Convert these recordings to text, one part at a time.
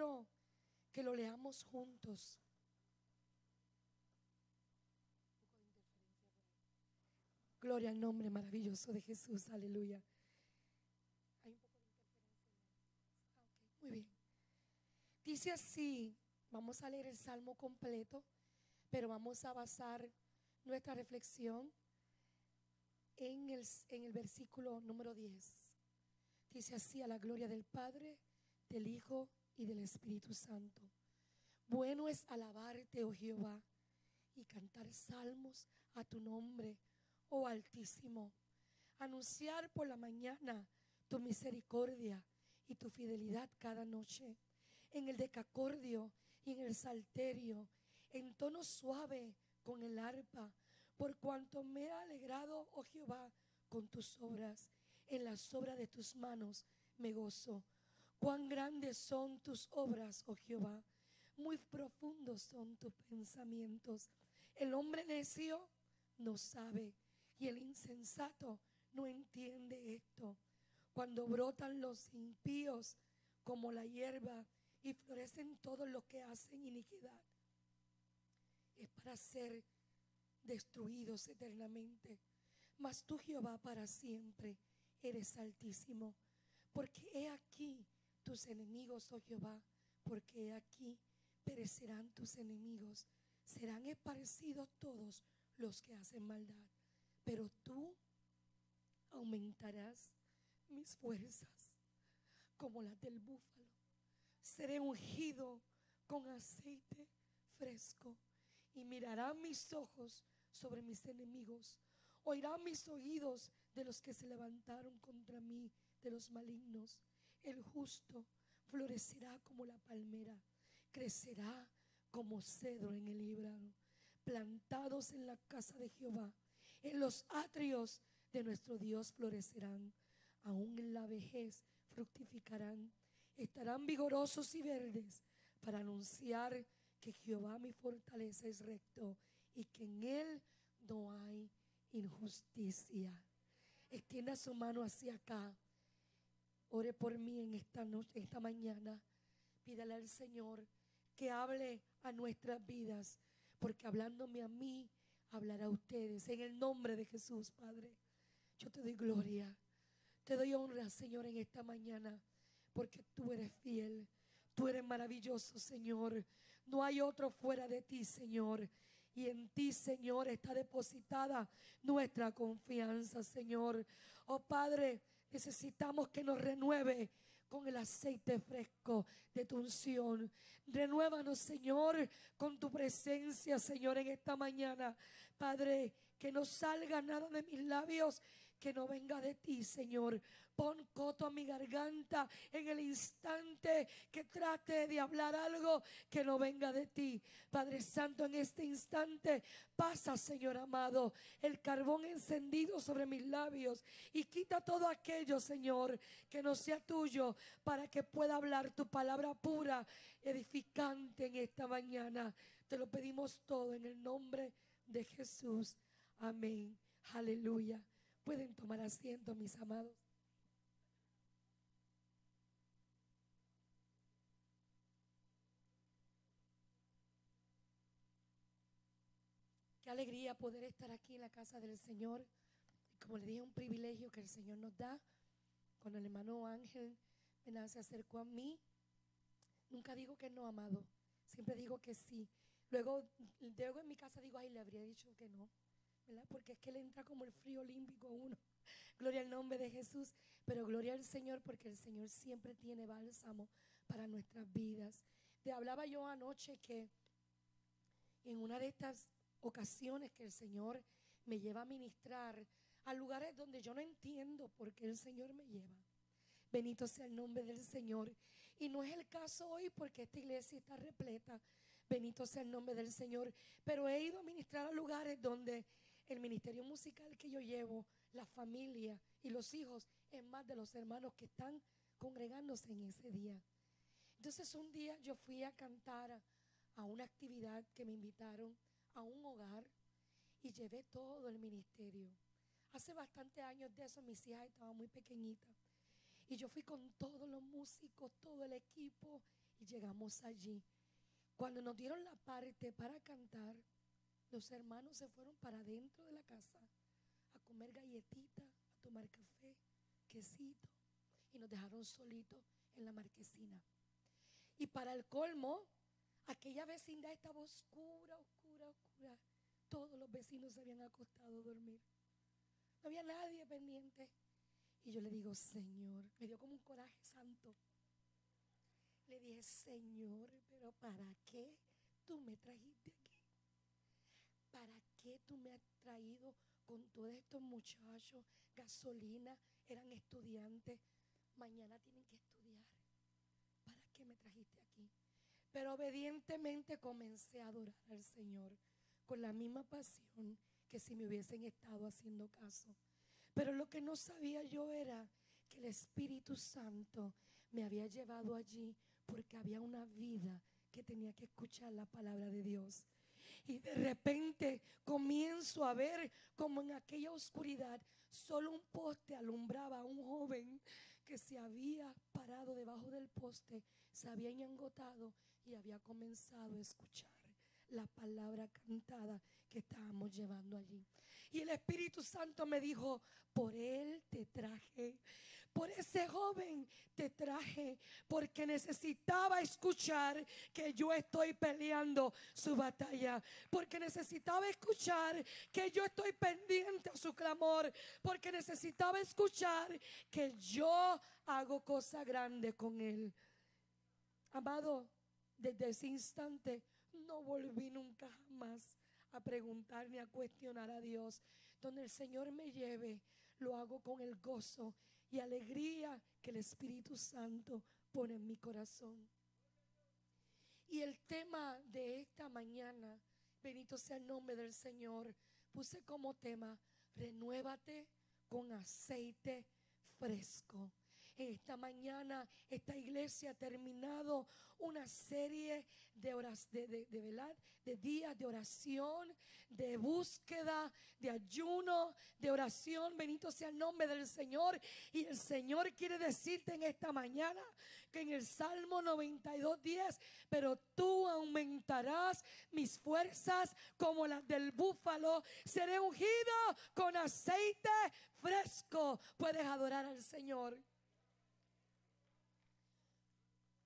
Salmo 92. Yo quiero que lo leamos juntos. Gloria al nombre maravilloso de Jesús. Aleluya. Hay un poco de interferencia. Muy bien. Dice así, vamos a leer el Salmo completo, pero vamos a basar nuestra reflexión en el, en el versículo número 10. Dice así a la gloria del Padre, del Hijo y del Espíritu Santo. Bueno es alabarte, oh Jehová, y cantar salmos a tu nombre, oh Altísimo. Anunciar por la mañana tu misericordia y tu fidelidad cada noche. En el decacordio y en el salterio, en tono suave con el arpa, por cuanto me he alegrado, oh Jehová, con tus obras. En las obras de tus manos me gozo. Cuán grandes son tus obras, oh Jehová. Muy profundos son tus pensamientos. El hombre necio no sabe y el insensato no entiende esto. Cuando brotan los impíos como la hierba y florecen todos los que hacen iniquidad, es para ser destruidos eternamente. Mas tú, Jehová, para siempre eres altísimo. Porque he aquí tus enemigos, oh Jehová, porque aquí perecerán tus enemigos. Serán esparcidos todos los que hacen maldad. Pero tú aumentarás mis fuerzas como las del búfalo. Seré ungido con aceite fresco y mirarán mis ojos sobre mis enemigos. Oirán mis oídos de los que se levantaron contra mí, de los malignos. El justo florecerá como la palmera, crecerá como cedro en el librado, plantados en la casa de Jehová. En los atrios de nuestro Dios florecerán, aún en la vejez fructificarán, estarán vigorosos y verdes para anunciar que Jehová mi fortaleza es recto y que en Él no hay injusticia. Extienda su mano hacia acá. Ore por mí en esta noche, esta mañana. Pídale al Señor que hable a nuestras vidas, porque hablándome a mí, hablará a ustedes. En el nombre de Jesús, Padre, yo te doy gloria. Te doy honra, Señor, en esta mañana, porque tú eres fiel. Tú eres maravilloso, Señor. No hay otro fuera de ti, Señor. Y en ti, Señor, está depositada nuestra confianza, Señor. Oh Padre, necesitamos que nos renueve con el aceite fresco de tu unción. Renuévanos, Señor, con tu presencia, Señor, en esta mañana. Padre, que no salga nada de mis labios que no venga de ti, Señor. Pon coto a mi garganta en el instante que trate de hablar algo que no venga de ti. Padre Santo, en este instante pasa, Señor amado, el carbón encendido sobre mis labios y quita todo aquello, Señor, que no sea tuyo para que pueda hablar tu palabra pura, edificante en esta mañana. Te lo pedimos todo en el nombre de Jesús. Amén. Aleluya. Pueden tomar asiento, mis amados. Qué alegría poder estar aquí en la casa del Señor. Como le dije, un privilegio que el Señor nos da. Cuando el hermano Ángel se acercó a mí, nunca digo que no, amado. Siempre digo que sí. Luego, luego en mi casa digo, ay, le habría dicho que no. Porque es que le entra como el frío olímpico a uno. Gloria al nombre de Jesús, pero gloria al Señor porque el Señor siempre tiene bálsamo para nuestras vidas. Te hablaba yo anoche que en una de estas ocasiones que el Señor me lleva a ministrar a lugares donde yo no entiendo por qué el Señor me lleva. Bendito sea el nombre del Señor. Y no es el caso hoy porque esta iglesia está repleta. Bendito sea el nombre del Señor. Pero he ido a ministrar a lugares donde el ministerio musical que yo llevo, la familia y los hijos, es más de los hermanos que están congregándose en ese día. Entonces un día yo fui a cantar a, una actividad que me invitaron a un hogar y llevé todo el ministerio. Hace bastante años de eso mis hijas estaban muy pequeñitas. Y yo fui con todos los músicos, todo el equipo y llegamos allí. Cuando nos dieron la parte para cantar, los hermanos se fueron para adentro de la casa a comer galletitas, a tomar café, quesito y nos dejaron solitos en la marquesina. Y para el colmo, aquella vecindad estaba oscura, oscura, oscura. Todos los vecinos se habían acostado a dormir. No había nadie pendiente. Y yo le digo, Señor, me dio como un coraje santo. Le dije, Señor, pero ¿para qué tú me trajiste? ¿Para qué tú me has traído con todos estos muchachos? Gasolina, eran estudiantes. Mañana tienen que estudiar. ¿Para qué me trajiste aquí? Pero obedientemente comencé a adorar al Señor con la misma pasión que si me hubiesen estado haciendo caso. Pero lo que no sabía yo era que el Espíritu Santo me había llevado allí porque había una vida que tenía que escuchar la palabra de Dios. Y de repente comienzo a ver como en aquella oscuridad solo un poste alumbraba a un joven que se había parado debajo del poste, se había engotado y había comenzado a escuchar la palabra cantada que estábamos llevando allí. Y el Espíritu Santo me dijo, por él te traje, por ese joven te traje, porque necesitaba escuchar que yo estoy peleando su batalla, porque necesitaba escuchar que yo estoy pendiente a su clamor, porque necesitaba escuchar que yo hago cosa grande con él. Amado, desde ese instante no volví nunca más a preguntar ni a cuestionar a Dios. Donde el Señor me lleve, lo hago con el gozo y alegría que el Espíritu Santo pone en mi corazón. Y el tema de esta mañana, bendito sea el nombre del Señor, puse como tema, renuévate con aceite fresco. Esta mañana esta iglesia ha terminado una serie de horas de, de, de días de oración, de búsqueda, de ayuno, de oración. Bendito sea el nombre del Señor. Y el Señor quiere decirte en esta mañana que en el Salmo 92, 10, pero tú aumentarás mis fuerzas como las del búfalo. Seré ungido con aceite fresco. Puedes adorar al Señor.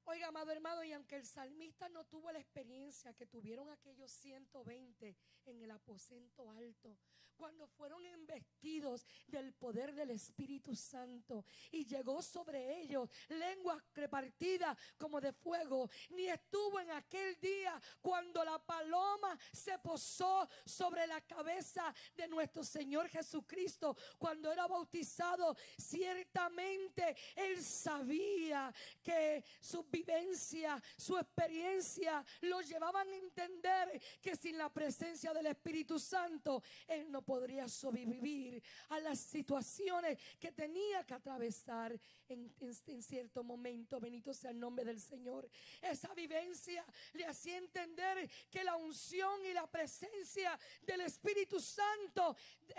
Oiga, amado hermano, y aunque el salmista no tuvo la experiencia que tuvieron aquellos 120 en el aposento alto, cuando fueron investidos del poder del Espíritu Santo y llegó sobre ellos lengua repartida como de fuego, ni estuvo en aquel día cuando la paloma se posó sobre la cabeza de nuestro Señor Jesucristo, cuando era bautizado, ciertamente él sabía que su vivencia, su experiencia, lo llevaban a entender que sin la presencia del Espíritu Santo, Él no podría sobrevivir a las situaciones que tenía que atravesar en, en cierto momento. Bendito sea el nombre del Señor. Esa vivencia le hacía entender que la unción y la presencia del Espíritu Santo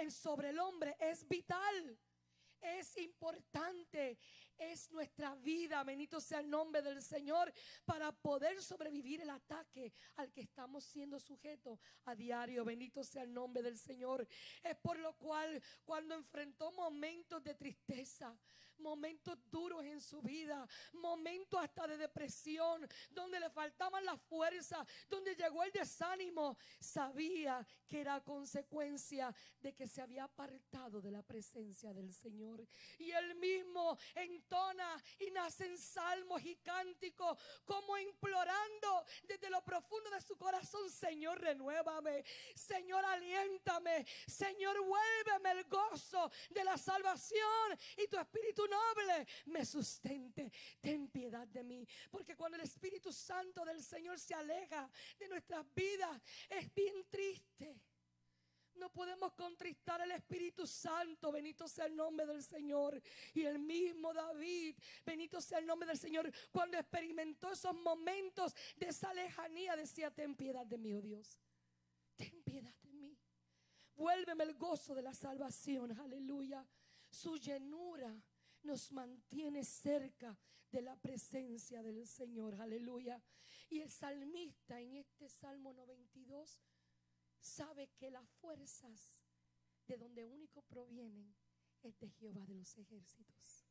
sobre el hombre es vital es importante, es nuestra vida, bendito sea el nombre del Señor, para poder sobrevivir el ataque al que estamos siendo sujetos a diario, bendito sea el nombre del Señor. Es por lo cual cuando enfrentó momentos de tristeza, momentos duros en su vida, momentos hasta de depresión, donde le faltaban las fuerzas, donde llegó el desánimo, sabía que era consecuencia de que se había apartado de la presencia del Señor. Y él mismo entona y nace en salmos y cánticos, como implorando desde lo profundo de su corazón, Señor, renuévame, Señor, aliéntame, Señor, vuélveme el gozo de la salvación y tu espíritu noble me sustente. Ten piedad de mí. Porque cuando el Espíritu Santo del Señor se aleja de nuestras vidas, es bien triste. No podemos contristar al Espíritu Santo. Bendito sea el nombre del Señor. Y el mismo David, bendito sea el nombre del Señor, cuando experimentó esos momentos de esa lejanía, decía, ten piedad de mí, oh Dios. Ten piedad de mí. Vuélveme el gozo de la salvación. Aleluya. Su llenura nos mantiene cerca de la presencia del Señor. Aleluya. Y el salmista en este Salmo 92 sabe que las fuerzas de donde único provienen es de Jehová de los ejércitos.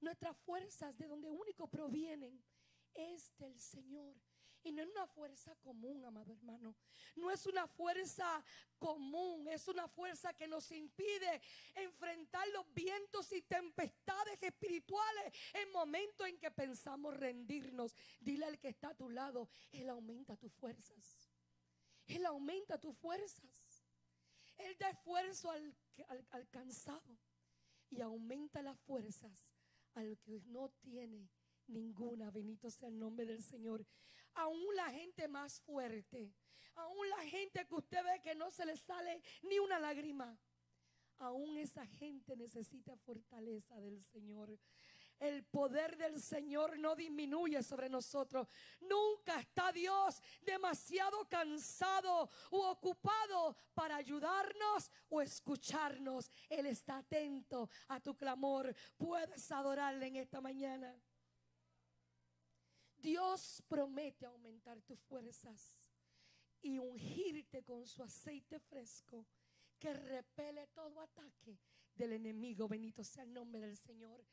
Nuestras fuerzas de donde único provienen es del Señor. Y no es una fuerza común, amado hermano. No es una fuerza común, es una fuerza que nos impide enfrentar los vientos y tempestades espirituales en momentos en que pensamos rendirnos. Dile al que está a tu lado, Él aumenta tus fuerzas. Él aumenta tus fuerzas. Él da esfuerzo al, al cansado y aumenta las fuerzas al que no tiene ninguna. Bendito sea el nombre del Señor aún la gente más fuerte, aún la gente que usted ve que no se le sale ni una lágrima, aún esa gente necesita fortaleza del Señor. El poder del Señor no disminuye sobre nosotros. Nunca está Dios demasiado cansado u ocupado para ayudarnos o escucharnos. Él está atento a tu clamor. Puedes adorarle en esta mañana. Dios promete aumentar tus fuerzas y ungirte con su aceite fresco que repele todo ataque del enemigo. Bendito sea el nombre del Señor.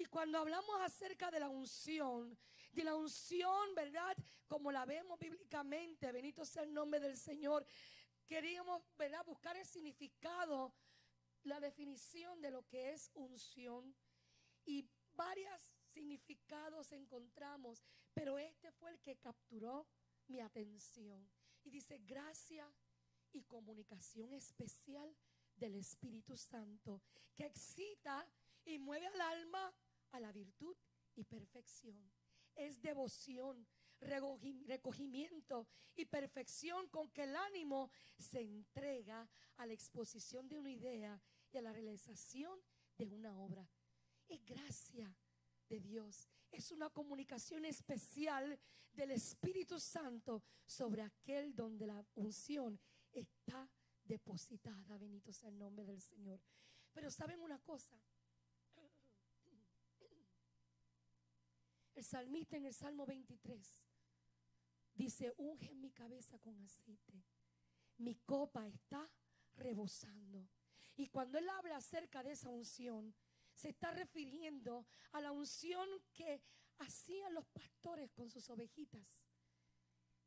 Y cuando hablamos acerca de la unción, de la unción, ¿verdad? Como la vemos bíblicamente, bendito sea el nombre del Señor, queríamos, ¿verdad? Buscar el significado, la definición de lo que es unción. Y varias significados encontramos, pero este fue el que capturó mi atención. Y dice, gracia y comunicación especial del Espíritu Santo, que excita y mueve al alma a la virtud y perfección. Es devoción, recogimiento y perfección con que el ánimo se entrega a la exposición de una idea y a la realización de una obra. Es gracia de Dios. Es una comunicación especial del Espíritu Santo sobre aquel donde la unción está depositada. Bendito sea el nombre del Señor. Pero saben una cosa. El salmista en el Salmo 23 dice, unge mi cabeza con aceite. Mi copa está rebosando. Y cuando él habla acerca de esa unción, se está refiriendo a la unción que hacían los pastores con sus ovejitas.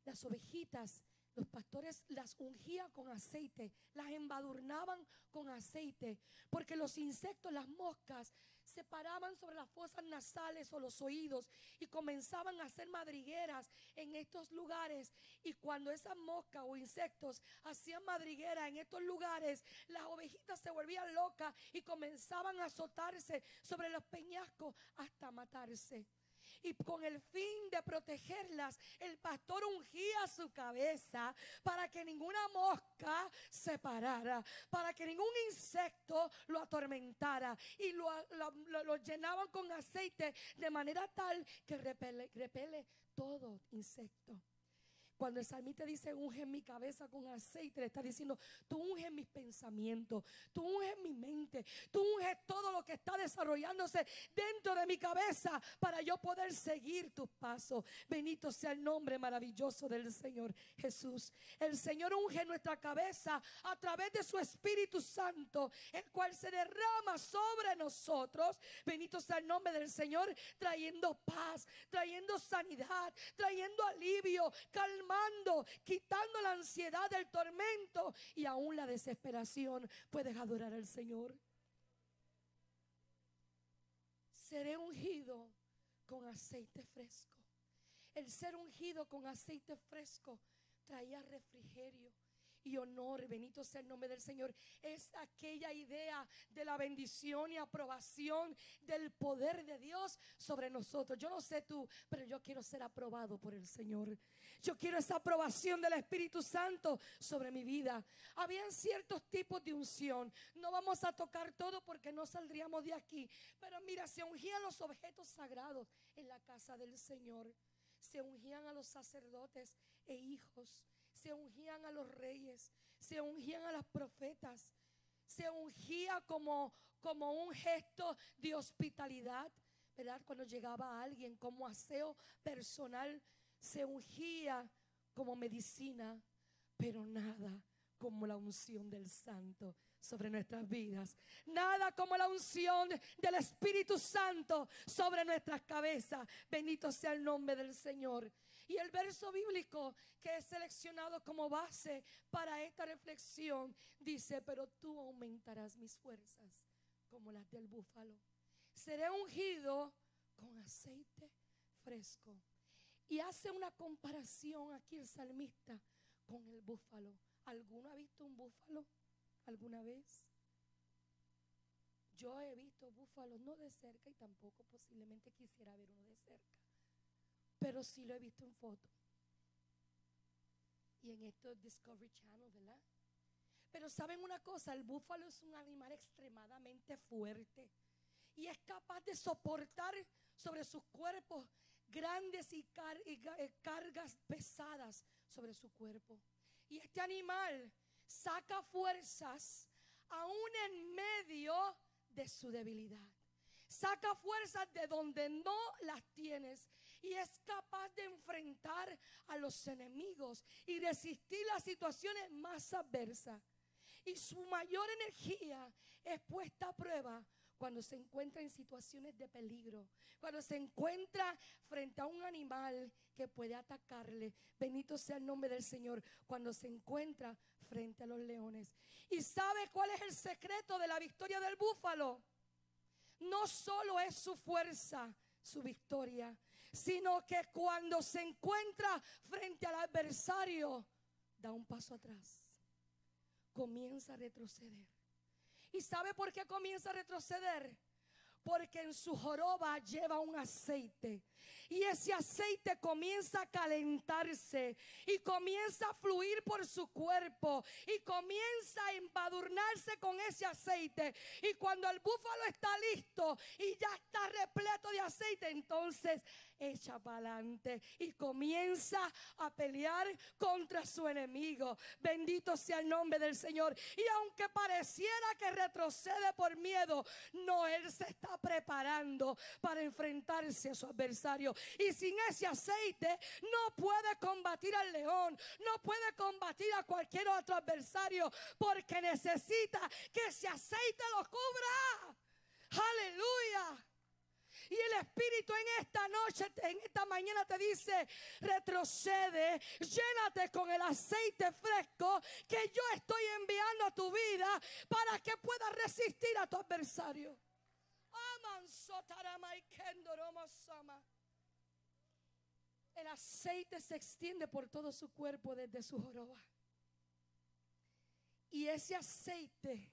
Las ovejitas, los pastores las ungían con aceite, las embadurnaban con aceite, porque los insectos, las moscas, se paraban sobre las fosas nasales o los oídos y comenzaban a hacer madrigueras en estos lugares. Y cuando esas moscas o insectos hacían madriguera en estos lugares, las ovejitas se volvían locas y comenzaban a azotarse sobre los peñascos hasta matarse y con el fin de protegerlas, el pastor ungía su cabeza para que ninguna mosca se parara, para que ningún insecto lo atormentara y lo, llenaban con aceite de manera tal que repele, repele todo insecto. Cuando el salmista dice, unge mi cabeza con aceite, le está diciendo, tú unge mis pensamientos, tú unge mi mente, tú unge todo lo que está desarrollándose dentro de mi cabeza para yo poder seguir tus pasos. Bendito sea el nombre maravilloso del Señor Jesús. El Señor unge nuestra cabeza a través de su Espíritu Santo, el cual se derrama sobre nosotros. Bendito sea el nombre del Señor, trayendo paz, trayendo sanidad, trayendo alivio, calma quitando la ansiedad del tormento y aún la desesperación, puedes adorar al Señor. Seré ungido con aceite fresco. El ser ungido con aceite fresco traía refrigerio y honor, bendito sea el nombre del Señor, es aquella idea de la bendición y aprobación del poder de Dios sobre nosotros. Yo no sé tú, pero yo quiero ser aprobado por el Señor. Yo quiero esa aprobación del Espíritu Santo sobre mi vida. Habían ciertos tipos de unción. No vamos a tocar todo porque no saldríamos de aquí. Pero mira, se ungían los objetos sagrados en la casa del Señor. Se ungían a los sacerdotes e hijos se ungían a los reyes, se ungían a las profetas, se ungía como, como un gesto de hospitalidad, ¿verdad? Cuando llegaba alguien como aseo personal, se ungía como medicina, pero nada como la unción del Santo sobre nuestras vidas. Nada como la unción del Espíritu Santo sobre nuestras cabezas. Bendito sea el nombre del Señor. Y el verso bíblico que he seleccionado como base para esta reflexión dice, pero tú aumentarás mis fuerzas como las del búfalo. Seré ungido con aceite fresco. Y hace una comparación aquí el salmista con el búfalo. ¿Alguno ha visto un búfalo alguna vez? Yo he visto búfalos no de cerca y tampoco posiblemente quisiera ver uno de cerca pero sí lo he visto en foto. Y en esto Discovery Channel, ¿verdad? Pero saben una cosa, el búfalo es un animal extremadamente fuerte y es capaz de soportar sobre sus cuerpos grandes y, eh, cargas pesadas sobre su cuerpo. Y este animal saca fuerzas aún en medio de su debilidad. Saca fuerzas de donde no las tienes y es capaz de enfrentar a los enemigos y resistir las situaciones más adversas. Y su mayor energía es puesta a prueba cuando se encuentra en situaciones de peligro, cuando se encuentra frente a un animal que puede atacarle. Bendito sea el nombre del Señor, cuando se encuentra frente a los leones. ¿Y sabe cuál es el secreto de la victoria del búfalo? No solo es su fuerza, su victoria, sino que cuando se encuentra frente al adversario, da un paso atrás, comienza a retroceder. ¿Y sabe por qué comienza a retroceder? Porque en su joroba lleva un aceite y ese aceite comienza a calentarse y comienza a fluir por su cuerpo y comienza a embadurnarse con ese aceite. Y cuando el búfalo está listo y ya está repleto de aceite, entonces echa para adelante y comienza a pelear contra su enemigo. Bendito sea el nombre del Señor. Y aunque pareciera que retrocede por miedo, no, Él se está preparando para enfrentarse a su adversario. Y sin ese aceite no puede combatir al león, no puede combatir a cualquier otro adversario, porque necesita que ese aceite lo cubra. Aleluya. Y el Espíritu en esta noche, en esta mañana te dice, retrocede, llénate con el aceite fresco que yo estoy enviando a tu vida para que puedas resistir a tu adversario. El aceite se extiende por todo su cuerpo desde su joroba. Y ese aceite,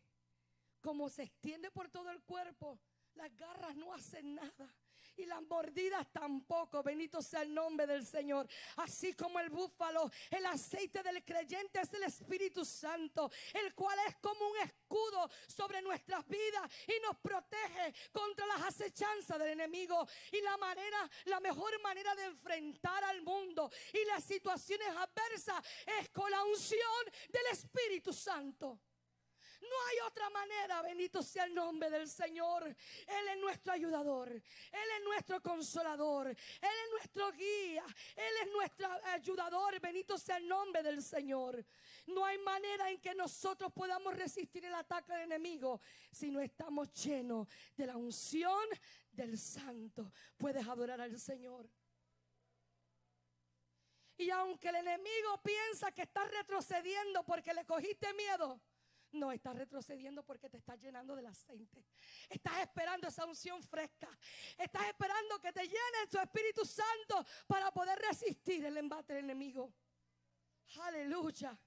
como se extiende por todo el cuerpo, las garras no hacen nada y las mordidas tampoco. Bendito sea el nombre del Señor. Así como el búfalo, el aceite del creyente es el Espíritu Santo, el cual es como un escudo sobre nuestras vidas y nos protege contra las acechanzas del enemigo. Y la manera, la mejor manera de enfrentar al mundo y las situaciones adversas es con la unción del Espíritu Santo. No hay otra manera, bendito sea el nombre del Señor. Él es nuestro ayudador, Él es nuestro consolador, Él es nuestro guía, Él es nuestro ayudador, bendito sea el nombre del Señor. No hay manera en que nosotros podamos resistir el ataque del enemigo si no estamos llenos de la unción del Santo. Puedes adorar al Señor. Y aunque el enemigo piensa que está retrocediendo porque le cogiste miedo, no, estás retrocediendo porque te estás llenando del aceite. Estás esperando esa unción fresca. Estás esperando que te llene tu Espíritu Santo para poder resistir el embate del enemigo. Aleluya.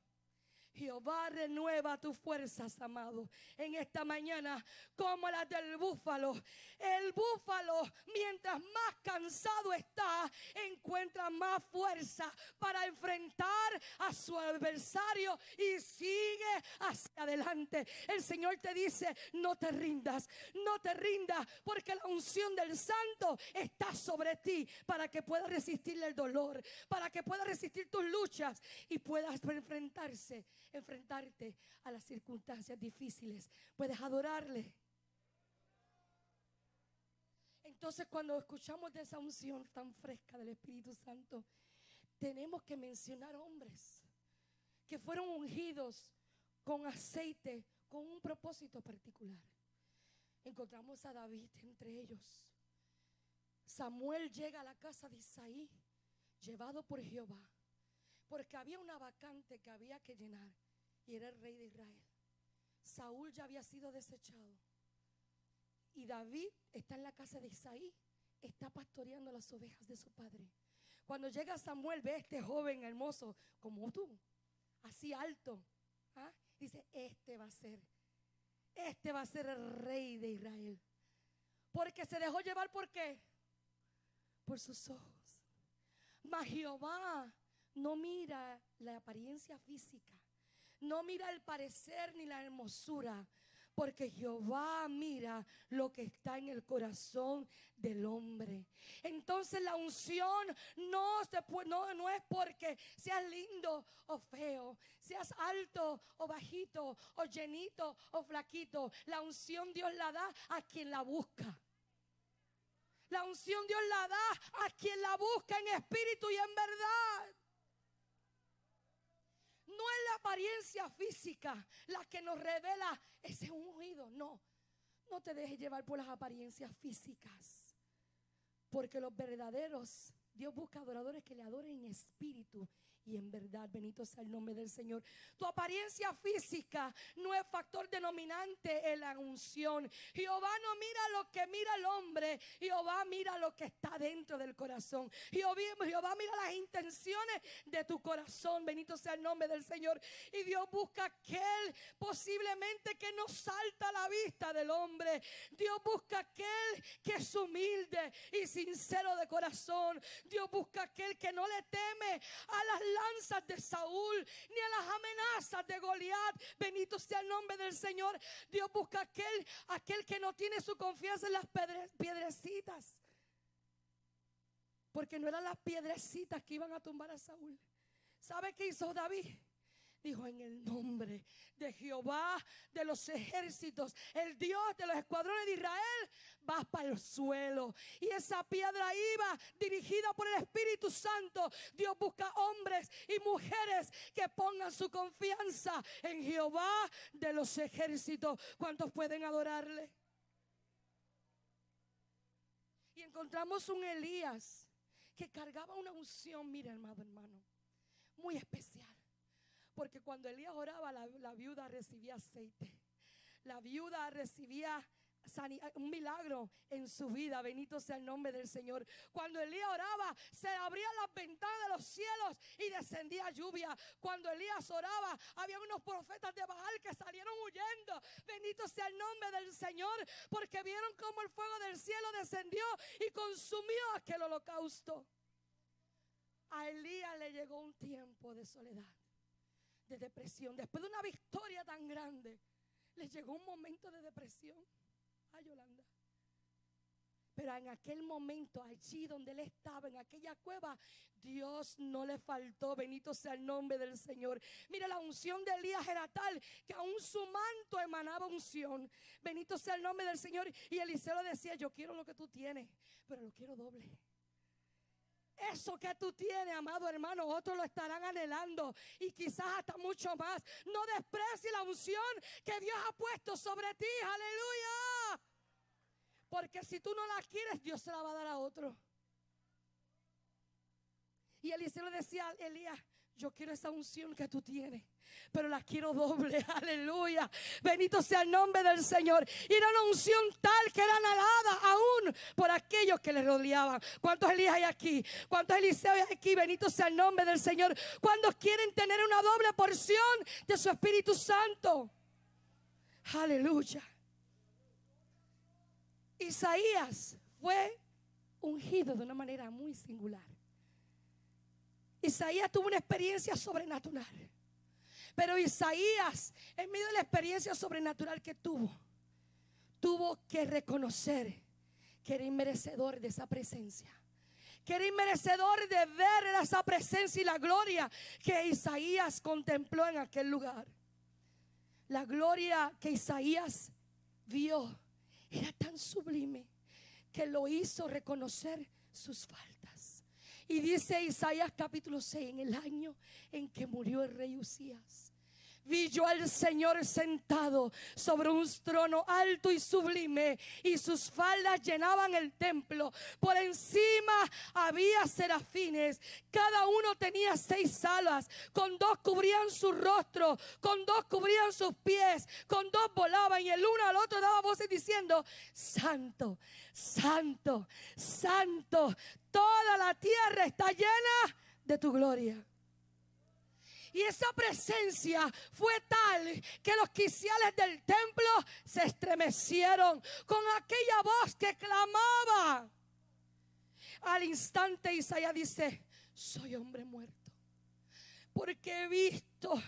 Jehová renueva tus fuerzas, amado, en esta mañana, como las del búfalo. El búfalo, mientras más cansado está, encuentra más fuerza para enfrentar a su adversario y sigue hacia adelante. El Señor te dice, no te rindas, no te rindas, porque la unción del santo está sobre ti para que puedas resistir el dolor, para que puedas resistir tus luchas y puedas enfrentarse enfrentarte a las circunstancias difíciles. Puedes adorarle. Entonces cuando escuchamos de esa unción tan fresca del Espíritu Santo, tenemos que mencionar hombres que fueron ungidos con aceite, con un propósito particular. Encontramos a David entre ellos. Samuel llega a la casa de Isaí, llevado por Jehová, porque había una vacante que había que llenar, y era el rey de Israel. Saúl ya había sido desechado. Y David está en la casa de Isaí, está pastoreando las ovejas de su padre. Cuando llega Samuel, ve a este joven hermoso como tú, así alto. ¿ah? Dice, este va a ser, este va a ser el rey de Israel. Porque se dejó llevar por qué? Por sus ojos. Mas Jehová no mira la apariencia física, no mira el parecer ni la hermosura, porque Jehová mira lo que está en el corazón del hombre. Entonces la unción no, se no, es porque seas lindo o feo, seas alto o bajito, o llenito o flaquito. La unción Dios la da a quien la busca. La unción Dios la da a quien la busca en espíritu y en verdad. No es la apariencia física la que nos revela ese ungido. No, no te dejes llevar por las apariencias físicas. Porque los verdaderos, Dios busca adoradores que le adoren en espíritu y en verdad, bendito sea el nombre del Señor. Tu apariencia física no es factor denominante en la unción. Jehová no mira lo que mira el hombre. Jehová mira lo que está dentro del corazón. Jehová, mira las intenciones de tu corazón. Bendito sea el nombre del Señor. Y Dios busca aquel posiblemente que no salta a la vista del hombre. Dios busca aquel que es humilde y sincero de corazón. Dios busca aquel que no le teme a las lanzas de Saúl, ni a las amenazas de Goliat. Bendito sea el nombre del Señor. Dios busca aquel, aquel que no tiene su confianza en las piedrecitas. Porque no eran las piedrecitas que iban a tumbar a Saúl. ¿Sabe qué hizo David? Dijo en el nombre de Jehová de los ejércitos, el Dios de los escuadrones de Israel, vas para el suelo. Y esa piedra iba dirigida por el Espíritu Santo. Dios busca hombres y mujeres que pongan su confianza en Jehová de los ejércitos. ¿Cuántos pueden adorarle? Y encontramos un Elías que cargaba una unción, mira hermano, hermano, muy especial. Porque cuando Elías oraba, la, viuda recibía aceite. La viuda recibía un milagro en su vida. Bendito sea el nombre del Señor. Cuando Elías oraba, se abrían las ventanas de los cielos y descendía lluvia. Cuando Elías oraba, había unos profetas de Baal que salieron huyendo. Bendito sea el nombre del Señor, porque vieron cómo el fuego del cielo descendió y consumió aquel holocausto. A Elías le llegó un tiempo de soledad de depresión. Después de una victoria tan grande, les llegó un momento de depresión a Yolanda. Pero en aquel momento, allí donde él estaba, en aquella cueva, Dios no le faltó. Bendito sea el nombre del Señor. Mira, la unción de Elías era tal que aún su manto emanaba unción. Bendito sea el nombre del Señor. Y Eliseo decía: Yo quiero lo que tú tienes, pero lo quiero doble. Eso que tú tienes, amado hermano, otros lo estarán anhelando y quizás hasta mucho más. No desprecie la unción que Dios ha puesto sobre ti. Aleluya. Porque si tú no la quieres, Dios se la va a dar a otro. Y Eliseo le decía a Elías, yo quiero esa unción que tú tienes, pero la quiero doble. Aleluya. Bendito sea el nombre del Señor. Y era una unción tal que era anhelada aún por aquellos que le rodeaban. ¿Cuántos Elías hay aquí? ¿Cuántos Eliseo hay aquí? Bendito sea el nombre del Señor. ¿Cuántos quieren tener una doble porción de su Espíritu Santo? Aleluya. Isaías fue ungido de una manera muy singular. Isaías tuvo una experiencia sobrenatural. Pero Isaías, en medio de la experiencia sobrenatural que tuvo, tuvo que reconocer que era inmerecedor de esa presencia que era inmerecedor de ver esa presencia y la gloria que Isaías contempló en aquel lugar. La gloria que Isaías vio era tan sublime que lo hizo reconocer sus faltas. Y dice Isaías capítulo 6, en el año en que murió el rey Usías vi yo al Señor sentado sobre un trono alto y sublime y sus faldas llenaban el templo. Por encima había serafines, cada uno tenía seis alas, con dos cubrían su rostro, con dos cubrían sus pies, con dos volaban y el uno al otro daba voces diciendo, santo, santo, santo, toda la tierra está llena de tu gloria. Y esa presencia fue tal que los quiciales del templo se estremecieron con aquella voz que clamaba. Al instante Isaías dice, soy hombre muerto, porque he visto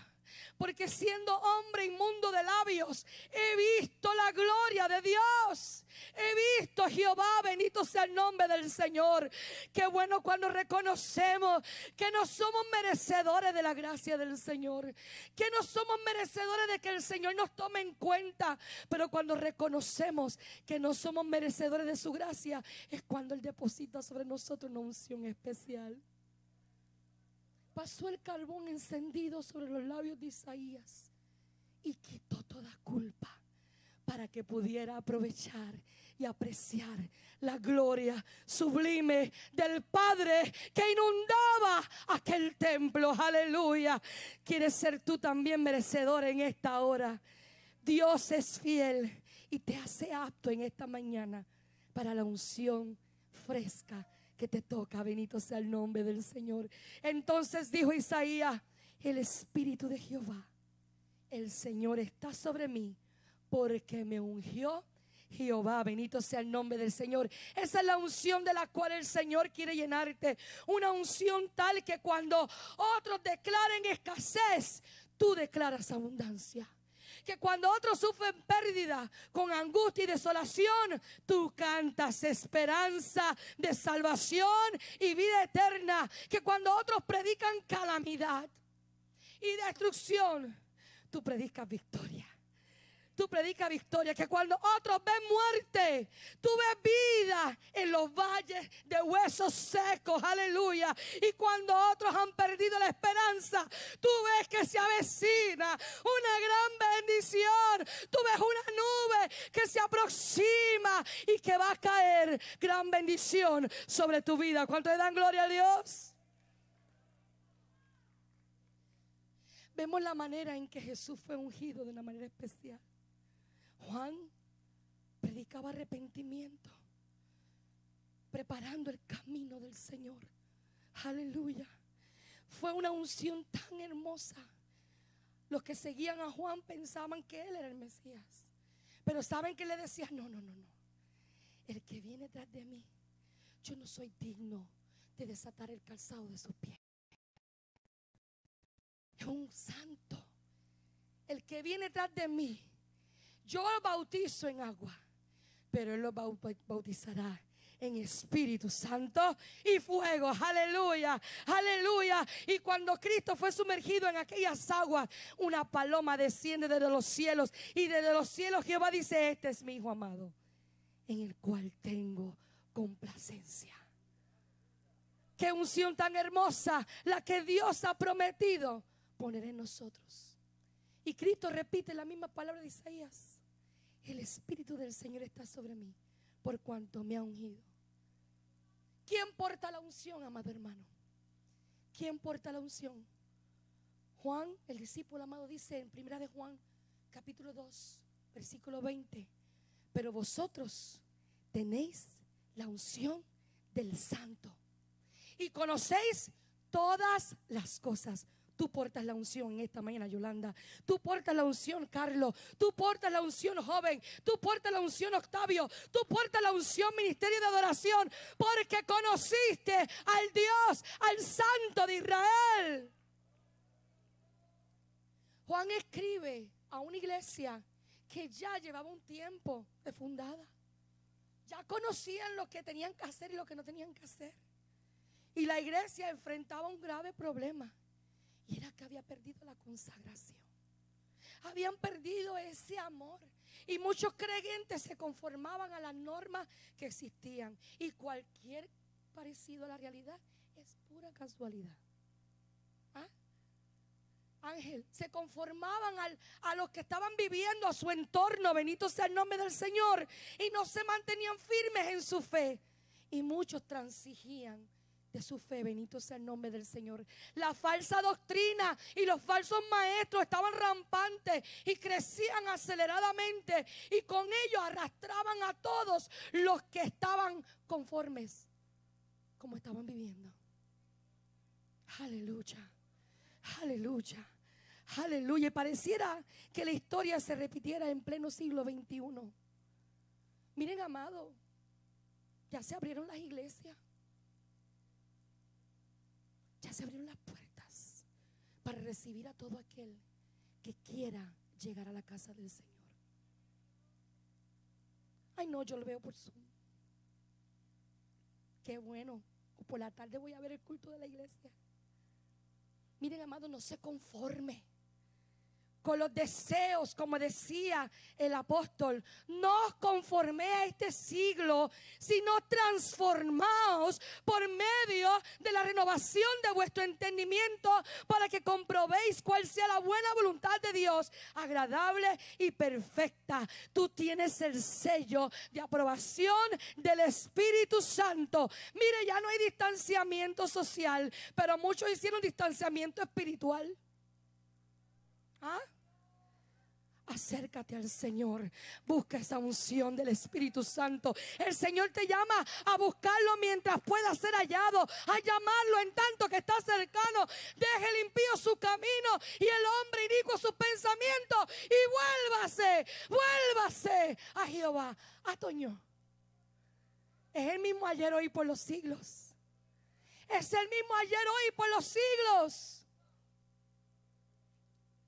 porque siendo hombre inmundo de labios, he visto la gloria de Dios. He visto Jehová, bendito sea el nombre del Señor. Qué bueno cuando reconocemos que no somos merecedores de la gracia del Señor. Que no somos merecedores de que el Señor nos tome en cuenta. Pero cuando reconocemos que no somos merecedores de su gracia, es cuando Él deposita sobre nosotros una unción especial pasó el carbón encendido sobre los labios de Isaías y quitó toda culpa para que pudiera aprovechar y apreciar la gloria sublime del Padre que inundaba aquel templo. Aleluya. ¿Quieres ser tú también merecedor en esta hora? Dios es fiel y te hace apto en esta mañana para la unción fresca que te toca. Bendito sea el nombre del Señor. Entonces dijo Isaías, el Espíritu de Jehová, el Señor está sobre mí porque me ungió. Jehová, bendito sea el nombre del Señor. Esa es la unción de la cual el Señor quiere llenarte. Una unción tal que cuando otros declaren escasez, tú declaras abundancia que cuando otros sufren pérdida, con angustia y desolación, tú cantas esperanza de salvación y vida eterna. Que cuando otros predican calamidad y destrucción, tú predicas victoria tú predicas victoria. Que cuando otros ven muerte, tú ves vida en los valles de huesos secos. Aleluya. Y cuando otros han perdido la esperanza, tú ves que se avecina una gran bendición. Tú ves una nube que se aproxima y que va a caer gran bendición sobre tu vida. ¿Cuánto le dan gloria a Dios? Vemos la manera en que Jesús fue ungido de una manera especial. Juan predicaba arrepentimiento, preparando el camino del Señor. Aleluya. Fue una unción tan hermosa. Los que seguían a Juan pensaban que él era el Mesías. Pero saben que le decían, no, no, no, no. El que viene tras de mí, yo no soy digno de desatar el calzado de sus pies. Es un santo. El que viene tras de mí, yo lo bautizo en agua, pero Él lo bautizará en Espíritu Santo y fuego. Aleluya, aleluya. Y cuando Cristo fue sumergido en aquellas aguas, una paloma desciende desde los cielos. Y desde los cielos Jehová dice, este es mi Hijo amado, en el cual tengo complacencia. Qué unción tan hermosa la que Dios ha prometido poner en nosotros. Y Cristo repite la misma palabra de Isaías. El Espíritu del Señor está sobre mí por cuanto me ha ungido. ¿Quién porta la unción, amado hermano? ¿Quién porta la unción? Juan, el discípulo amado, dice en primera de Juan, capítulo 2, versículo 20, pero vosotros tenéis la unción del santo y conocéis todas las cosas. Tú portas la unción en esta mañana, Yolanda. Tú portas la unción, Carlos. Tú portas la unción, joven. Tú portas la unción, Octavio. Tú portas la unción, ministerio de adoración. Porque conociste al Dios, al Santo de Israel. Juan escribe a una iglesia que ya llevaba un tiempo de fundada. Ya conocían lo que tenían que hacer y lo que no tenían que hacer. Y la iglesia enfrentaba un grave problema. Y era que había perdido la consagración. Habían perdido ese amor. Y muchos creyentes se conformaban a las normas que existían. Y cualquier parecido a la realidad es pura casualidad. ¿Ah? Ángel, se conformaban a los que estaban viviendo a su entorno, bendito sea el nombre del Señor, y no se mantenían firmes en su fe. Y muchos transigían de su fe, bendito sea el nombre del Señor. La falsa doctrina y los falsos maestros estaban rampantes y crecían aceleradamente y con ellos arrastraban a todos los que estaban conformes como estaban viviendo. Aleluya. Aleluya. Aleluya. Y pareciera que la historia se repitiera en pleno siglo XXI. Miren, amado, ya se abrieron las iglesias. Se abrieron las puertas para recibir a todo aquel que quiera llegar a la casa del Señor. Ay, no, yo lo veo por Zoom. Qué bueno. Por la tarde voy a ver el culto de la iglesia. Miren, amado, no se conforme con los deseos, como decía el apóstol. No os conforméis a este siglo, sino transformaos por medio de la renovación de vuestro entendimiento para que comprobéis cuál sea la buena voluntad de Dios, agradable y perfecta. Tú tienes el sello de aprobación del Espíritu Santo. Mire, ya no hay distanciamiento social, pero muchos hicieron distanciamiento espiritual. ¿Ah? Acércate al Señor. Busca esa unción del Espíritu Santo. El Señor te llama a buscarlo mientras pueda ser hallado. A llamarlo en tanto que está cercano. Deje el impío su camino y el hombre inicuo su pensamiento. Y vuélvase, vuélvase a Jehová. A Toño. Es el mismo ayer, hoy, por los siglos. Es el mismo ayer, hoy, por los siglos.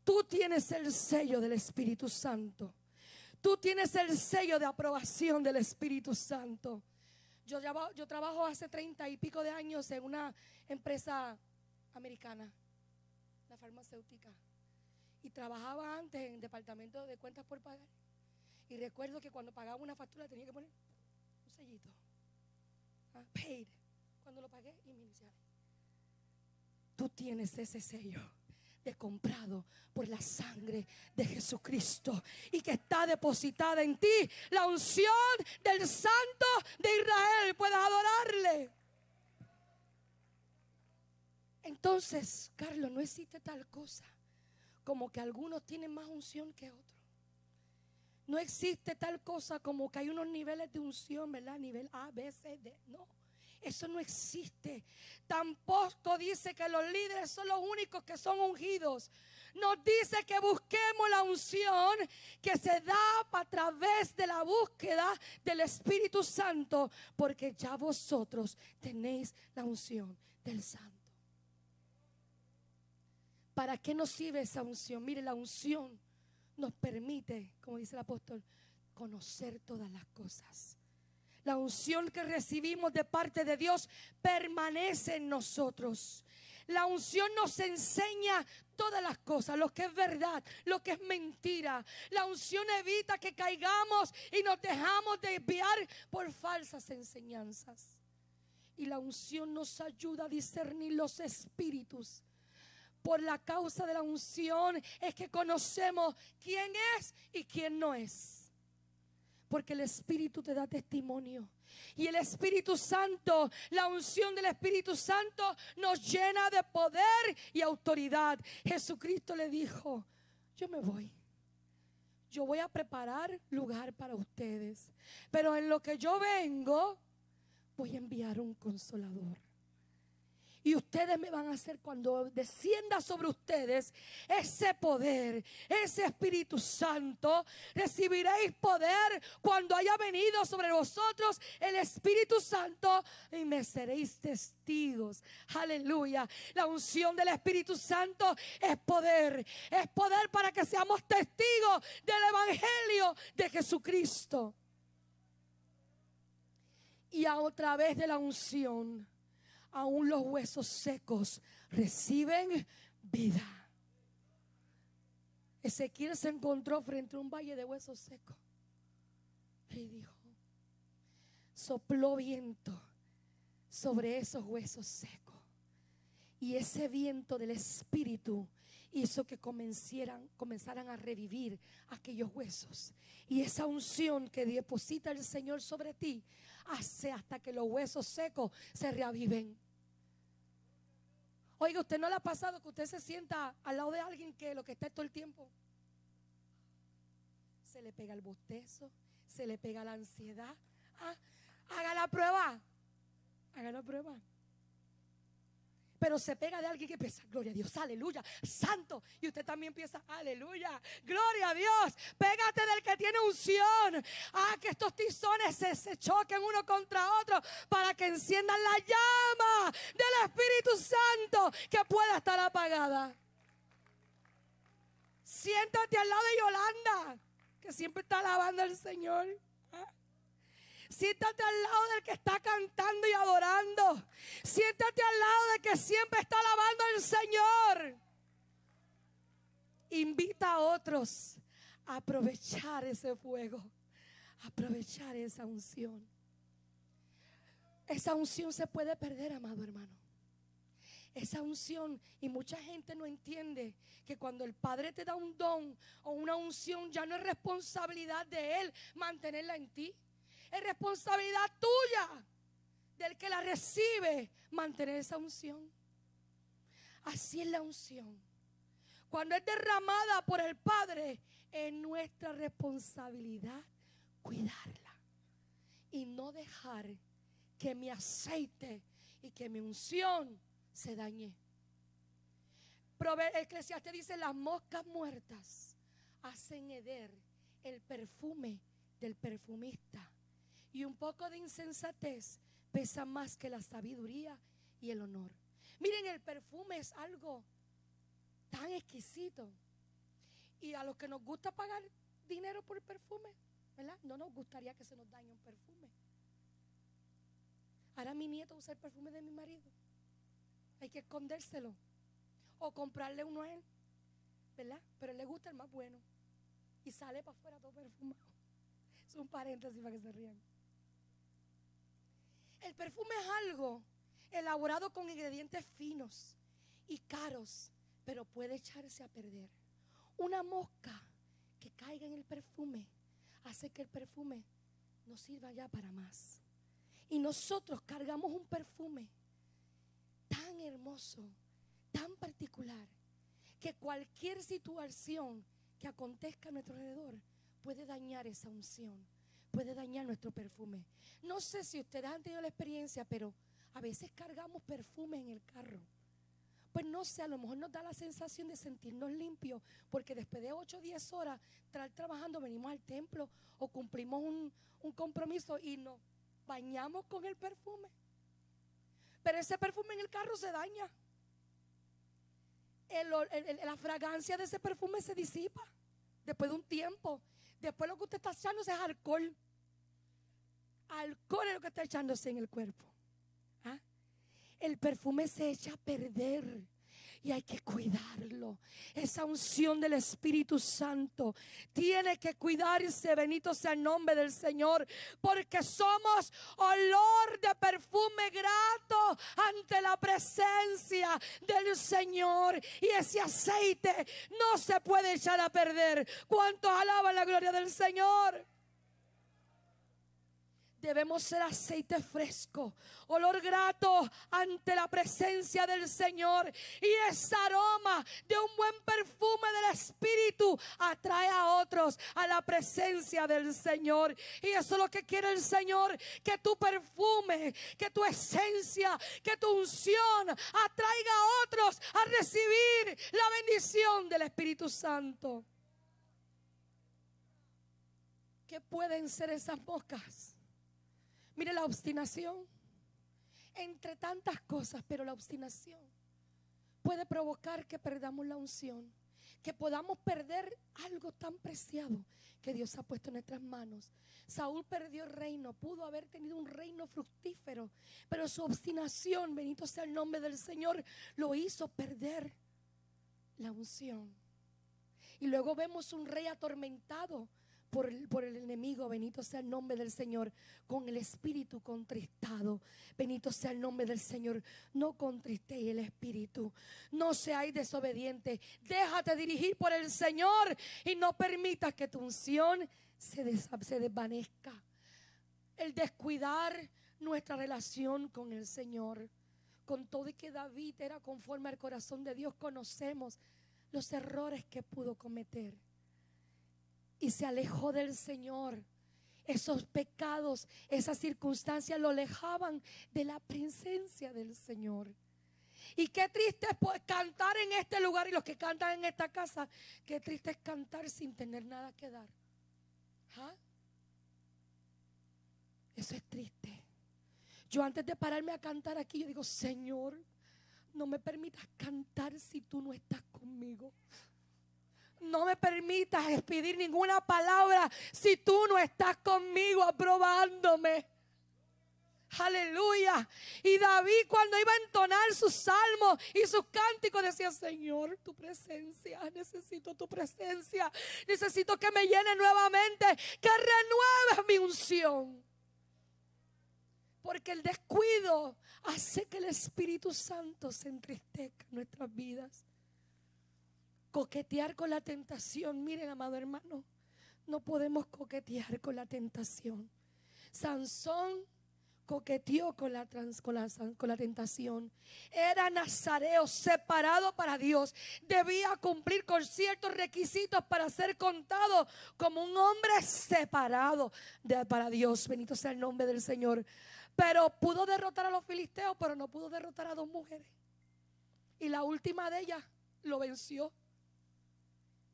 Tú tienes el sello del Espíritu Santo. Tú tienes el sello de aprobación del Espíritu Santo. Yo, trabajo hace treinta y pico de años en una empresa americana, la farmacéutica. Y trabajaba antes en departamento de cuentas por pagar. Y recuerdo que cuando pagaba una factura tenía que poner un sellito. Ah, paid. Cuando lo pagué y me inicial. Tú tienes ese sello comprado por la sangre de Jesucristo y que está depositada en ti la unción del Santo de Israel. Puedes adorarle. Entonces, Carlos, no existe tal cosa como que algunos tienen más unción que otros. No existe tal cosa como que hay unos niveles de unción, ¿verdad? Nivel A, B, C, D. No. Eso no existe. Tampoco dice que los líderes son los únicos que son ungidos. Nos dice que busquemos la unción que se da a través de la búsqueda del Espíritu Santo, porque ya vosotros tenéis la unción del Santo. ¿Para qué nos sirve esa unción? Mire, la unción nos permite, como dice el apóstol, conocer todas las cosas la unción que recibimos de parte de Dios permanece en nosotros. La unción nos enseña todas las cosas, lo que es verdad, lo que es mentira. La unción evita que caigamos y nos dejamos desviar por falsas enseñanzas. Y la unción nos ayuda a discernir los espíritus. Por la causa de la unción es que conocemos quién es y quién no es. Porque el Espíritu te da testimonio. Y el Espíritu Santo, la unción del Espíritu Santo nos llena de poder y autoridad. Jesucristo le dijo, yo me voy. Yo voy a preparar lugar para ustedes. Pero en lo que yo vengo, voy a enviar un consolador. Y ustedes me van a hacer cuando descienda sobre ustedes ese poder, ese Espíritu Santo. Recibiréis poder cuando haya venido sobre vosotros el Espíritu Santo y me seréis testigos. Aleluya. La unción del Espíritu Santo es poder. Es poder para que seamos testigos del Evangelio de Jesucristo. Y a través de la unción aún los huesos secos reciben vida. Ezequiel se encontró frente a un valle de huesos secos y dijo, sopló viento sobre esos huesos secos. Y ese viento del Espíritu hizo que comenzaran, comenzaran a revivir aquellos huesos. Y esa unción que deposita el Señor sobre ti hace hasta que los huesos secos se reaviven. Oiga, ¿usted no le ha pasado que usted se sienta al lado de alguien que lo que está todo el tiempo? Se le pega el bostezo, se le pega la ansiedad. Ah, haga la prueba. Haga la prueba. Pero se pega de alguien que piensa, gloria a Dios, aleluya, santo. Y usted también piensa, aleluya, gloria a Dios. Pégate del que tiene unción. Ah, que estos tizones se, se choquen uno contra otro para que enciendan la llama del Espíritu Santo que pueda estar apagada. Siéntate al lado de Yolanda, que siempre está alabando al Señor. Siéntate al lado del que está cantando y adorando. Siéntate al lado del que siempre está alabando al Señor. Invita a otros a aprovechar ese fuego, aprovechar esa unción. Esa unción se puede perder, amado hermano. Esa unción, y mucha gente no entiende que cuando el Padre te da un don o una unción, ya no es responsabilidad de Él mantenerla en ti. Es responsabilidad tuya del que la recibe mantener esa unción. Así es la unción. Cuando es derramada por el Padre, es nuestra responsabilidad cuidarla y no dejar que mi aceite y que mi unción se dañe. Eclesiastes dice, las moscas muertas hacen heder el perfume del perfumista y un poco de insensatez pesa más que la sabiduría y el honor. Miren, el perfume es algo tan exquisito. Y a los que nos gusta pagar dinero por el perfume, ¿verdad? No nos gustaría que se nos dañe un perfume. Ahora mi nieto usa el perfume de mi marido. Hay que escondérselo. O comprarle uno a él. ¿Verdad? Pero le gusta el más bueno. Y sale para afuera todo perfumado. Es un paréntesis para que se rían. El perfume es algo elaborado con ingredientes finos y caros, pero puede echarse a perder. Una mosca que caiga en el perfume hace que el perfume no sirva ya para más. Y nosotros cargamos un perfume tan hermoso, tan particular, que cualquier situación que acontezca a nuestro alrededor puede dañar esa unción puede dañar nuestro perfume. No sé si ustedes han tenido la experiencia, pero a veces cargamos perfume en el carro. Pues no sé, a lo mejor nos da la sensación de sentirnos limpios, porque después de 8 o 10 horas estar trabajando, venimos al templo o cumplimos un, compromiso y nos bañamos con el perfume. Pero ese perfume en el carro se daña. la fragancia de ese perfume se disipa después de un tiempo. Después lo que usted está echándose es alcohol. Alcohol es lo que está echándose en el cuerpo. ¿Ah? El perfume se echa a perder y hay que cuidarlo. Esa unción del Espíritu Santo tiene que cuidarse, bendito sea el nombre del Señor, porque somos olor de perfume grato ante la presencia del Señor. Y ese aceite no se puede echar a perder. ¿Cuántos alaban la gloria del Señor? Debemos ser aceite fresco, olor grato ante la presencia del Señor. Y ese aroma de un buen perfume del Espíritu atrae a otros a la presencia del Señor. Y eso es lo que quiere el Señor, que tu perfume, que tu esencia, que tu unción atraiga a otros a recibir la bendición del Espíritu Santo. ¿Qué pueden ser esas moscas? Mire la obstinación. Entre tantas cosas, pero la obstinación puede provocar que perdamos la unción, que podamos perder algo tan preciado que Dios ha puesto en nuestras manos. Saúl perdió el reino, pudo haber tenido un reino fructífero, pero su obstinación, bendito sea el nombre del Señor, lo hizo perder la unción. Y luego vemos un rey atormentado por el, por el, enemigo. Bendito sea el nombre del Señor. Con el espíritu contristado. Bendito sea el nombre del Señor. No contristéis el espíritu. No seáis desobedientes. Déjate dirigir por el Señor. Y no permitas que tu unción se, se desvanezca. El descuidar nuestra relación con el Señor. Con todo y que David era conforme al corazón de Dios, conocemos los errores que pudo cometer. Y se alejó del Señor. Esos pecados, esas circunstancias lo alejaban de la presencia del Señor. Y qué triste es pues, cantar en este lugar y los que cantan en esta casa, qué triste es cantar sin tener nada que dar. ¿Ah? Eso es triste. Yo antes de pararme a cantar aquí, yo digo, Señor, no me permitas cantar si tú no estás conmigo. No me permitas expedir ninguna palabra si tú no estás conmigo aprobándome. Aleluya. Y David cuando iba a entonar sus salmos y sus cánticos decía, Señor, tu presencia, necesito tu presencia. Necesito que me llene nuevamente, que renueves mi unción. Porque el descuido hace que el Espíritu Santo se entristezca en nuestras vidas. Coquetear con la tentación. Miren, amado hermano, no podemos coquetear con la tentación. Sansón coqueteó con la, con, la, con la, tentación. Era nazareo, separado para Dios. Debía cumplir con ciertos requisitos para ser contado como un hombre separado de, para Dios. Bendito sea el nombre del Señor. Pero pudo derrotar a los filisteos, pero no pudo derrotar a dos mujeres. Y la última de ellas lo venció.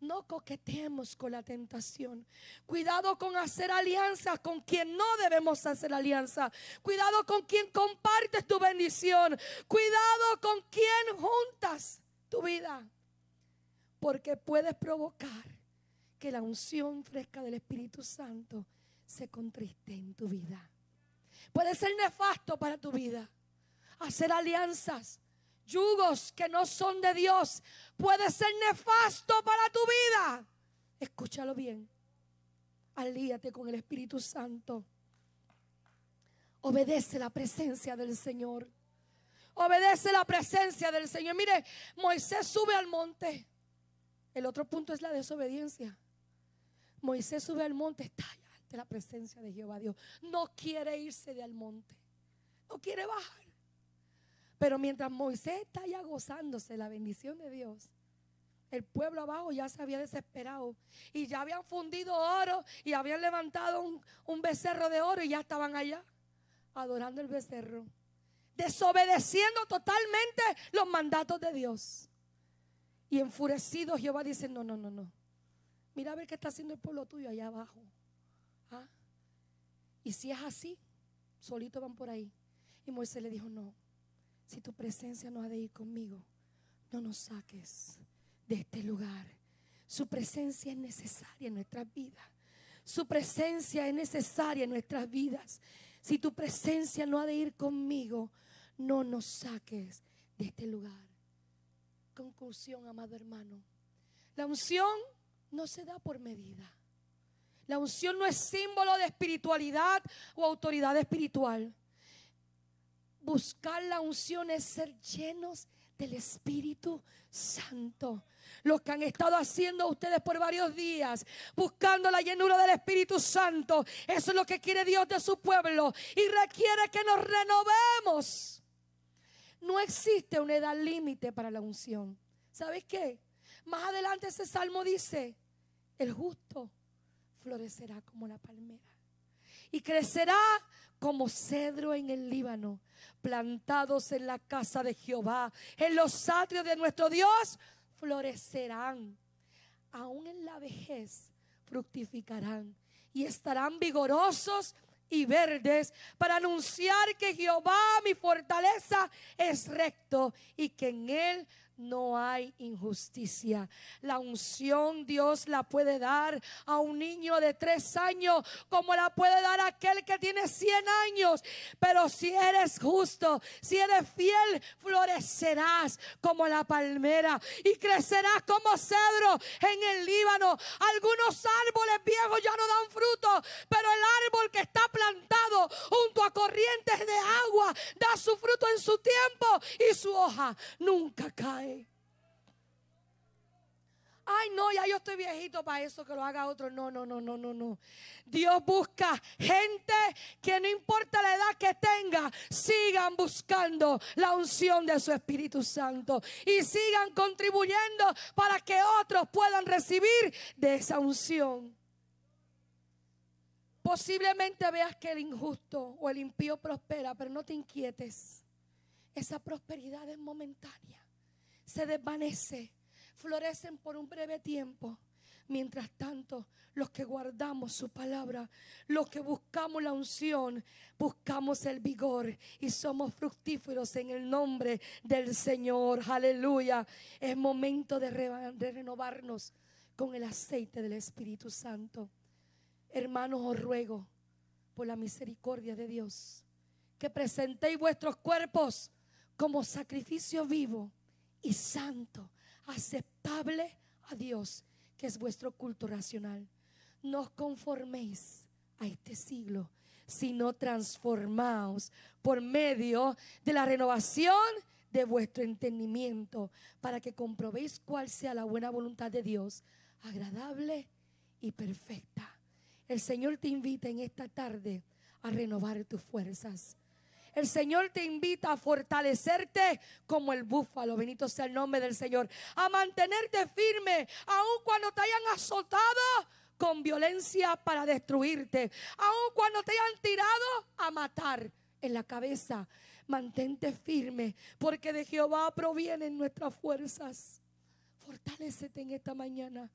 No coqueteemos con la tentación. Cuidado con hacer alianzas con quien no debemos hacer alianza. Cuidado con quien compartes tu bendición. Cuidado con quien juntas tu vida. Porque puedes provocar que la unción fresca del Espíritu Santo se contriste en tu vida. Puede ser nefasto para tu vida. Hacer alianzas, yugos que no son de Dios, puede ser nefasto para tu vida. Escúchalo bien. Alíate con el Espíritu Santo. Obedece la presencia del Señor. Obedece la presencia del Señor. Mire, Moisés sube al monte. El otro punto es la desobediencia. Moisés sube al monte, está la presencia de Jehová Dios. No quiere irse del monte. No quiere bajar. Pero mientras Moisés está allá gozándose la bendición de Dios, el pueblo abajo ya se había desesperado y ya habían fundido oro y habían levantado un, un becerro de oro y ya estaban allá adorando el becerro, desobedeciendo totalmente los mandatos de Dios. Y enfurecido Jehová dice, no, no, no, no. Mira a ver qué está haciendo el pueblo tuyo allá abajo. ¿Ah? Y si es así, solito van por ahí. Y Moisés le dijo, no, si tu presencia no ha de ir conmigo, no nos saques de este lugar. Su presencia es necesaria en nuestras vidas. Su presencia es necesaria en nuestras vidas. Si tu presencia no ha de ir conmigo, no nos saques de este lugar. Conclusión, amado hermano. La unción no se da por medida. La unción no es símbolo de espiritualidad o autoridad espiritual. Buscar la unción es ser llenos del Espíritu Santo. Lo que han estado haciendo ustedes por varios días, buscando la llenura del Espíritu Santo. Eso es lo que quiere Dios de su pueblo y requiere que nos renovemos. No existe una edad límite para la unción. ¿Sabes qué? Más adelante ese salmo dice, el justo florecerá como la palmera y crecerá como cedro en el Líbano, plantados en la casa de Jehová, en los atrios de nuestro Dios, florecerán. Aún en la vejez fructificarán y estarán vigorosos y verdes para anunciar que Jehová, mi fortaleza, es recto y que en él no hay injusticia. La unción Dios la puede dar a un niño de tres años como la puede dar aquel que tiene cien años. Pero si eres justo, si eres fiel, florecerás como la palmera y crecerás como cedro en el Líbano. Algunos árboles viejos ya no dan fruto, pero el árbol que está plantado junto a corrientes de agua da su fruto en su tiempo y su hoja nunca cae. Ay, no, ya yo estoy viejito para eso, que lo haga otro. No, no, no, no, no, no. Dios busca gente que no importa la edad que tenga, sigan buscando la unción de su Espíritu Santo y sigan contribuyendo para que otros puedan recibir de esa unción. Posiblemente veas que el injusto o el impío prospera, pero no te inquietes. Esa prosperidad es momentánea se desvanece, florecen por un breve tiempo. Mientras tanto, los que guardamos su palabra, los que buscamos la unción, buscamos el vigor y somos fructíferos en el nombre del Señor. Aleluya. Es momento de, renovarnos con el aceite del Espíritu Santo. Hermanos, os ruego por la misericordia de Dios que presentéis vuestros cuerpos como sacrificio vivo y santo, aceptable a Dios, que es vuestro culto racional. No conforméis a este siglo, sino transformaos por medio de la renovación de vuestro entendimiento, para que comprobéis cuál sea la buena voluntad de Dios, agradable y perfecta. El Señor te invita en esta tarde a renovar tus fuerzas el Señor te invita a fortalecerte como el búfalo. Benito sea el nombre del Señor. A mantenerte firme, aun cuando te hayan azotado con violencia para destruirte. Aun cuando te hayan tirado a matar en la cabeza. Mantente firme, porque de Jehová provienen nuestras fuerzas. Fortalecete en esta mañana.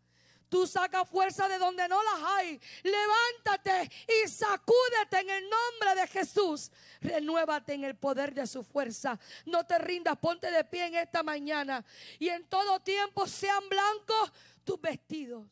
Tú sacas fuerza de donde no las hay. Levántate y sacúdete en el nombre de Jesús. Renuévate en el poder de su fuerza. No te rindas, ponte de pie en esta mañana. Y en todo tiempo sean blancos tus vestidos.